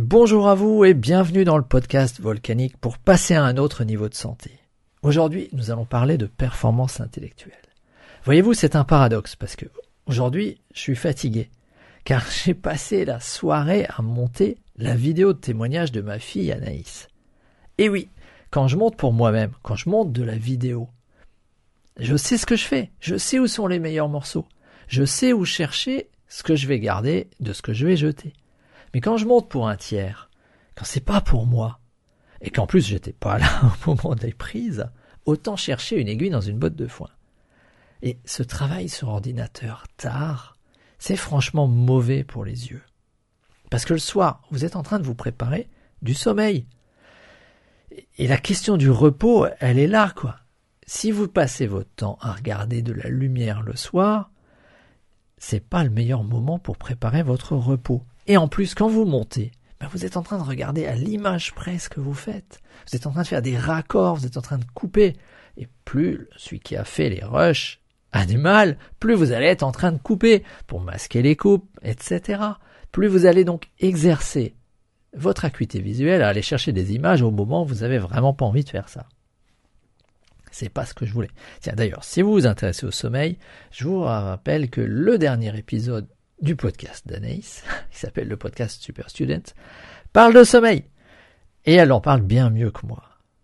Bonjour à vous et bienvenue dans le podcast volcanique pour passer à un autre niveau de santé. Aujourd'hui, nous allons parler de performance intellectuelle. Voyez-vous, c'est un paradoxe parce que aujourd'hui, je suis fatigué car j'ai passé la soirée à monter la vidéo de témoignage de ma fille Anaïs. Et oui, quand je monte pour moi-même, quand je monte de la vidéo, je sais ce que je fais, je sais où sont les meilleurs morceaux, je sais où chercher ce que je vais garder de ce que je vais jeter. Mais quand je monte pour un tiers, quand c'est pas pour moi, et qu'en plus j'étais pas là au moment des prises, autant chercher une aiguille dans une botte de foin. Et ce travail sur ordinateur tard, c'est franchement mauvais pour les yeux. Parce que le soir, vous êtes en train de vous préparer du sommeil. Et la question du repos, elle est là, quoi. Si vous passez votre temps à regarder de la lumière le soir, c'est pas le meilleur moment pour préparer votre repos. Et en plus, quand vous montez, ben vous êtes en train de regarder à l'image près ce que vous faites. Vous êtes en train de faire des raccords, vous êtes en train de couper. Et plus celui qui a fait les rushs a du mal, plus vous allez être en train de couper pour masquer les coupes, etc. Plus vous allez donc exercer votre acuité visuelle à aller chercher des images au moment où vous avez vraiment pas envie de faire ça. C'est pas ce que je voulais. Tiens, d'ailleurs, si vous vous intéressez au sommeil, je vous rappelle que le dernier épisode du podcast d'Anaïs, qui s'appelle le podcast Super Student, parle de sommeil. Et elle en parle bien mieux que moi.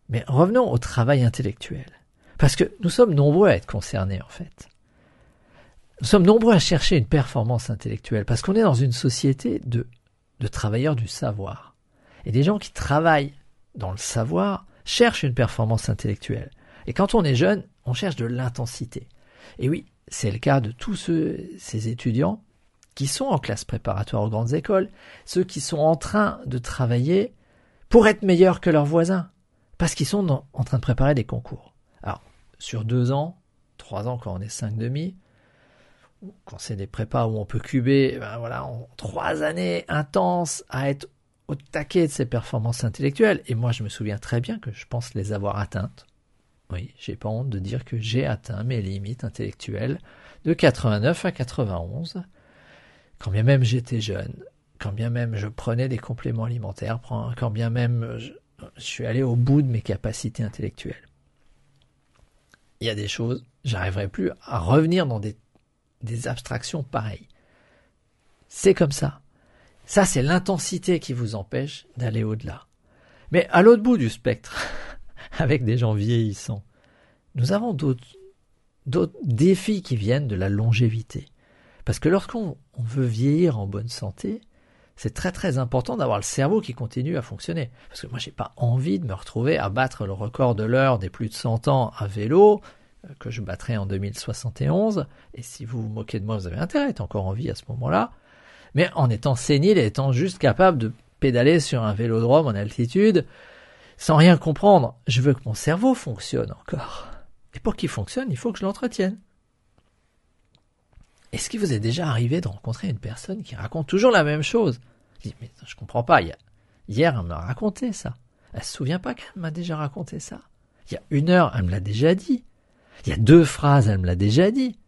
Mais revenons au travail intellectuel. Parce que nous sommes nombreux à être concernés, en fait. Nous sommes nombreux à chercher une performance intellectuelle, parce qu'on est dans une société de, de travailleurs du savoir. Et des gens qui travaillent dans le savoir cherchent une performance intellectuelle. Et quand on est jeune, on cherche de l'intensité. Et oui, c'est le cas de tous ces étudiants qui sont en classe préparatoire aux grandes écoles, ceux qui sont en train de travailler pour être meilleurs que leurs voisins, parce qu'ils sont en train de préparer des concours. Alors, sur deux ans, trois ans quand on est cinq demi, quand c'est des prépas où on peut cuber, ben voilà, trois années intenses à être au taquet de ses performances intellectuelles. Et moi, je me souviens très bien que je pense les avoir atteintes. Oui, j'ai pas honte de dire que j'ai atteint mes limites intellectuelles de 89 à 91 quand bien même j'étais jeune, quand bien même je prenais des compléments alimentaires, quand bien même je, suis allé au bout de mes capacités intellectuelles. Il y a des choses, j'arriverai plus à revenir dans des, abstractions pareilles. C'est comme ça. Ça, c'est l'intensité qui vous empêche d'aller au-delà. Mais à l'autre bout du spectre, avec des gens vieillissants, nous avons d'autres défis qui viennent de la longévité. Parce que lorsqu'on veut vieillir en bonne santé, c'est très très important d'avoir le cerveau qui continue à fonctionner. Parce que moi, j'ai pas envie de me retrouver à battre le record de l'heure des plus de 100 ans à vélo, euh, que je battrai en 2071. Et si vous vous moquez de moi, vous avez intérêt à encore en vie à ce moment-là. Mais en étant sénile et étant juste capable de pédaler sur un vélodrome en altitude, sans rien comprendre. Je veux que mon cerveau fonctionne encore. Et pour qu'il fonctionne, il faut que je l'entretienne. Est-ce qu'il vous est déjà arrivé de rencontrer une personne qui raconte toujours la même chose? Je dis, mais je comprends pas. Hier, elle m'a raconté ça. Elle se souvient pas qu'elle m'a déjà raconté ça? Il y a une heure, elle me l'a déjà dit. Il y a deux phrases, elle me l'a déjà dit.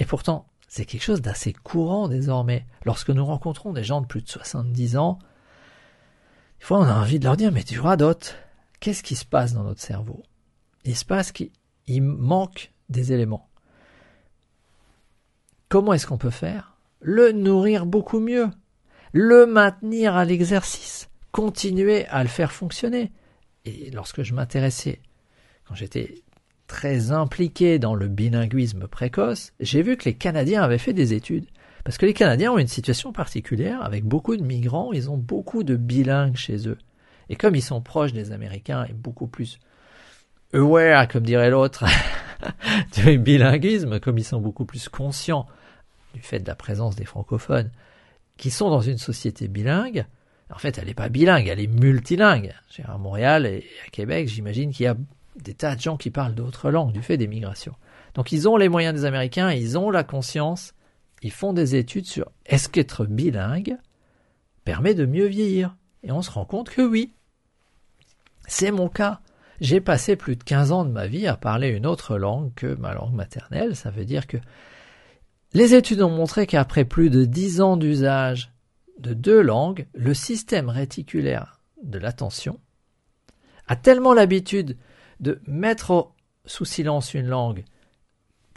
Et pourtant, c'est quelque chose d'assez courant désormais. Lorsque nous rencontrons des gens de plus de 70 ans, des fois on a envie de leur dire, mais tu radotes. Qu'est-ce qui se passe dans notre cerveau? Il se passe qu'il manque des éléments. Comment est-ce qu'on peut faire? Le nourrir beaucoup mieux, le maintenir à l'exercice, continuer à le faire fonctionner. Et lorsque je m'intéressais, quand j'étais très impliqué dans le bilinguisme précoce, j'ai vu que les Canadiens avaient fait des études. Parce que les Canadiens ont une situation particulière, avec beaucoup de migrants, ils ont beaucoup de bilingues chez eux. Et comme ils sont proches des Américains et beaucoup plus aware, comme dirait l'autre, du bilinguisme, comme ils sont beaucoup plus conscients du fait de la présence des francophones, qui sont dans une société bilingue, en fait, elle n'est pas bilingue, elle est multilingue. À Montréal et à Québec, j'imagine qu'il y a des tas de gens qui parlent d'autres langues du fait des migrations. Donc ils ont les moyens des Américains, ils ont la conscience, ils font des études sur est-ce qu'être bilingue permet de mieux vieillir. Et on se rend compte que oui. C'est mon cas. J'ai passé plus de 15 ans de ma vie à parler une autre langue que ma langue maternelle. Ça veut dire que les études ont montré qu'après plus de 10 ans d'usage de deux langues, le système réticulaire de l'attention a tellement l'habitude de mettre sous silence une langue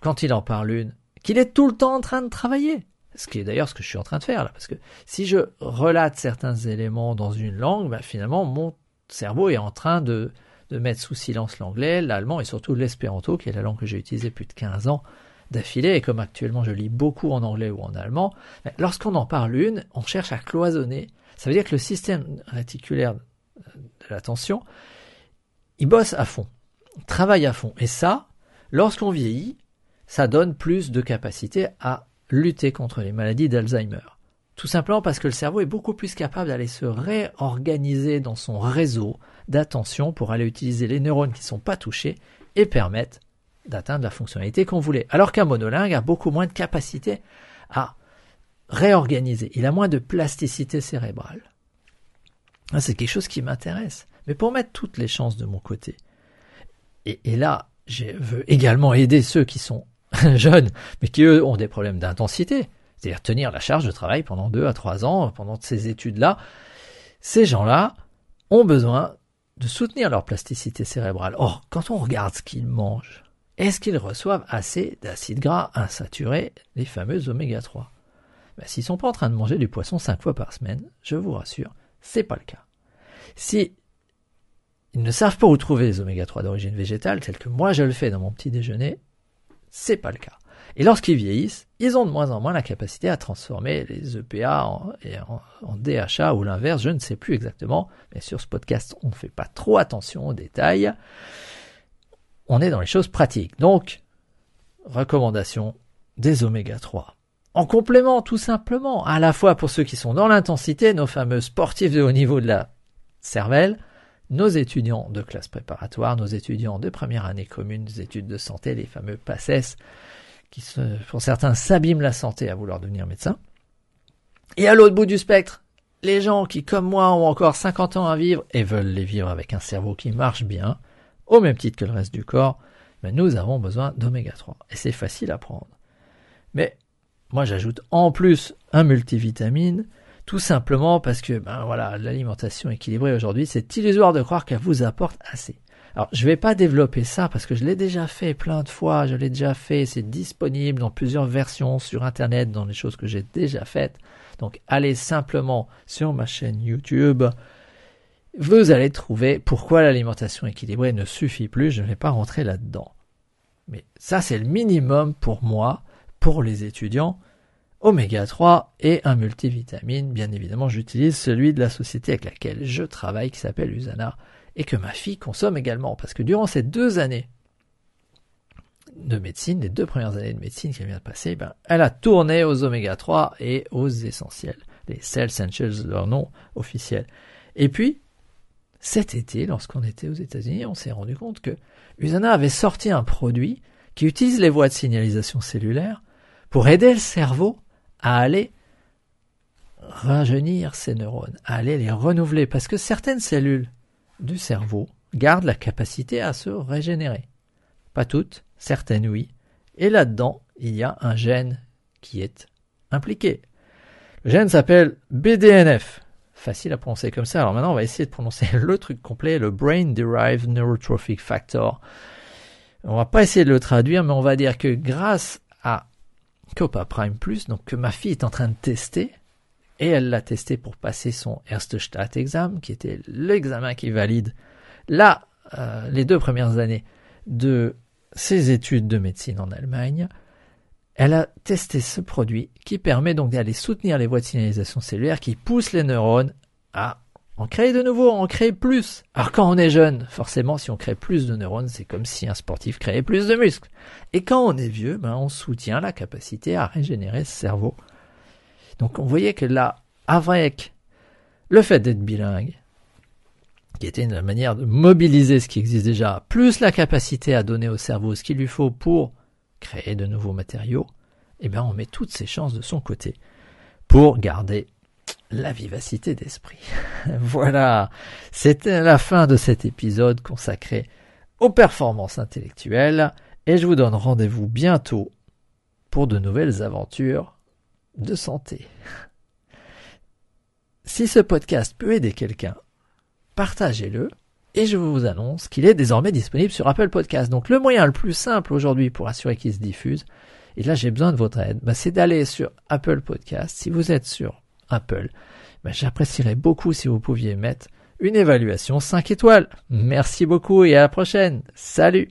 quand il en parle une, qu'il est tout le temps en train de travailler. Ce qui est d'ailleurs ce que je suis en train de faire là, parce que si je relate certains éléments dans une langue, ben finalement mon cerveau est en train de, de mettre sous silence l'anglais, l'allemand et surtout l'espéranto, qui est la langue que j'ai utilisée plus de 15 ans d'affilée, et comme actuellement je lis beaucoup en anglais ou en allemand, lorsqu'on en parle une, on cherche à cloisonner. Ça veut dire que le système réticulaire de l'attention, il bosse à fond, il travaille à fond. Et ça, lorsqu'on vieillit, ça donne plus de capacité à lutter contre les maladies d'Alzheimer. Tout simplement parce que le cerveau est beaucoup plus capable d'aller se réorganiser dans son réseau d'attention pour aller utiliser les neurones qui ne sont pas touchés et permettre d'atteindre la fonctionnalité qu'on voulait. Alors qu'un monolingue a beaucoup moins de capacité à réorganiser. Il a moins de plasticité cérébrale. C'est quelque chose qui m'intéresse. Mais pour mettre toutes les chances de mon côté, et, là, je veux également aider ceux qui sont jeunes, mais qui eux ont des problèmes d'intensité, c'est-à-dire tenir la charge de travail pendant deux à trois ans, pendant ces études-là, ces gens-là ont besoin de soutenir leur plasticité cérébrale. Or, quand on regarde ce qu'ils mangent, est-ce qu'ils reçoivent assez d'acides gras insaturés, les fameux oméga 3 ben, S'ils sont pas en train de manger du poisson cinq fois par semaine, je vous rassure, c'est pas le cas. Si ils ne savent pas où trouver les oméga 3 d'origine végétale, tel que moi je le fais dans mon petit déjeuner, c'est pas le cas. Et lorsqu'ils vieillissent, ils ont de moins en moins la capacité à transformer les EPA en, DHA ou l'inverse, je ne sais plus exactement, mais sur ce podcast, on ne fait pas trop attention aux détails. On est dans les choses pratiques. Donc, recommandation des oméga 3. En complément, tout simplement, à la fois pour ceux qui sont dans l'intensité, nos fameux sportifs de haut niveau de la cervelle, nos étudiants de classe préparatoire, nos étudiants de première année commune des études de santé, les fameux PACES, qui pour certains s'abîment la santé à vouloir devenir médecin. Et à l'autre bout du spectre, les gens qui, comme moi, ont encore 50 ans à vivre et veulent les vivre avec un cerveau qui marche bien, au même titre que le reste du corps, mais nous avons besoin d'oméga 3. Et c'est facile à prendre. Mais moi j'ajoute en plus un multivitamine tout simplement parce que ben voilà, l'alimentation équilibrée aujourd'hui, c'est illusoire de croire qu'elle vous apporte assez. Alors, je vais pas développer ça parce que je l'ai déjà fait plein de fois, je l'ai déjà fait, c'est disponible dans plusieurs versions sur internet, dans les choses que j'ai déjà faites. Donc, allez simplement sur ma chaîne YouTube. Vous allez trouver pourquoi l'alimentation équilibrée ne suffit plus, je ne vais pas rentrer là-dedans. Mais ça, c'est le minimum pour moi, pour les étudiants, oméga 3 et un multivitamine. Bien évidemment, j'utilise celui de la société avec laquelle je travaille qui s'appelle Usana et que ma fille consomme également parce que durant ces deux années de médecine, les deux premières années de médecine qu'elle vient de passer, ben, elle a tourné aux oméga 3 et aux essentiels, les Cell Essentials, leur nom officiel. Et puis, cet été, lorsqu'on était aux États-Unis, on s'est rendu compte que Usana avait sorti un produit qui utilise les voies de signalisation cellulaire pour aider le cerveau à aller rajeunir ces neurones, à aller les renouveler, parce que certaines cellules du cerveau gardent la capacité à se régénérer. Pas toutes, certaines oui, et là-dedans, il y a un gène qui est impliqué. Le gène s'appelle BDNF. Facile à prononcer comme ça. Alors maintenant, on va essayer de prononcer le truc complet, le Brain Derived Neurotrophic Factor. On va pas essayer de le traduire, mais on va dire que grâce à Copa Prime Plus, donc que ma fille est en train de tester, et elle l'a testé pour passer son Erste Exam, qui était l'examen qui valide là euh, les deux premières années de ses études de médecine en Allemagne. Elle a testé ce produit qui permet donc d'aller soutenir les voies de signalisation cellulaire qui poussent les neurones à en créer de nouveau, en créer plus. Alors quand on est jeune, forcément, si on crée plus de neurones, c'est comme si un sportif créait plus de muscles. Et quand on est vieux, ben, on soutient la capacité à régénérer ce cerveau. Donc on voyait que là, avec le fait d'être bilingue, qui était une manière de mobiliser ce qui existe déjà, plus la capacité à donner au cerveau ce qu'il lui faut pour créer de nouveaux matériaux, eh bien on met toutes ses chances de son côté pour garder la vivacité d'esprit. voilà, c'était la fin de cet épisode consacré aux performances intellectuelles et je vous donne rendez-vous bientôt pour de nouvelles aventures de santé. Si ce podcast peut aider quelqu'un, partagez-le et je vous annonce qu'il est désormais disponible sur Apple Podcast. Donc le moyen le plus simple aujourd'hui pour assurer qu'il se diffuse, et là j'ai besoin de votre aide, bah, c'est d'aller sur Apple Podcast. Si vous êtes sur Apple, bah, j'apprécierais beaucoup si vous pouviez mettre une évaluation 5 étoiles. Merci beaucoup et à la prochaine. Salut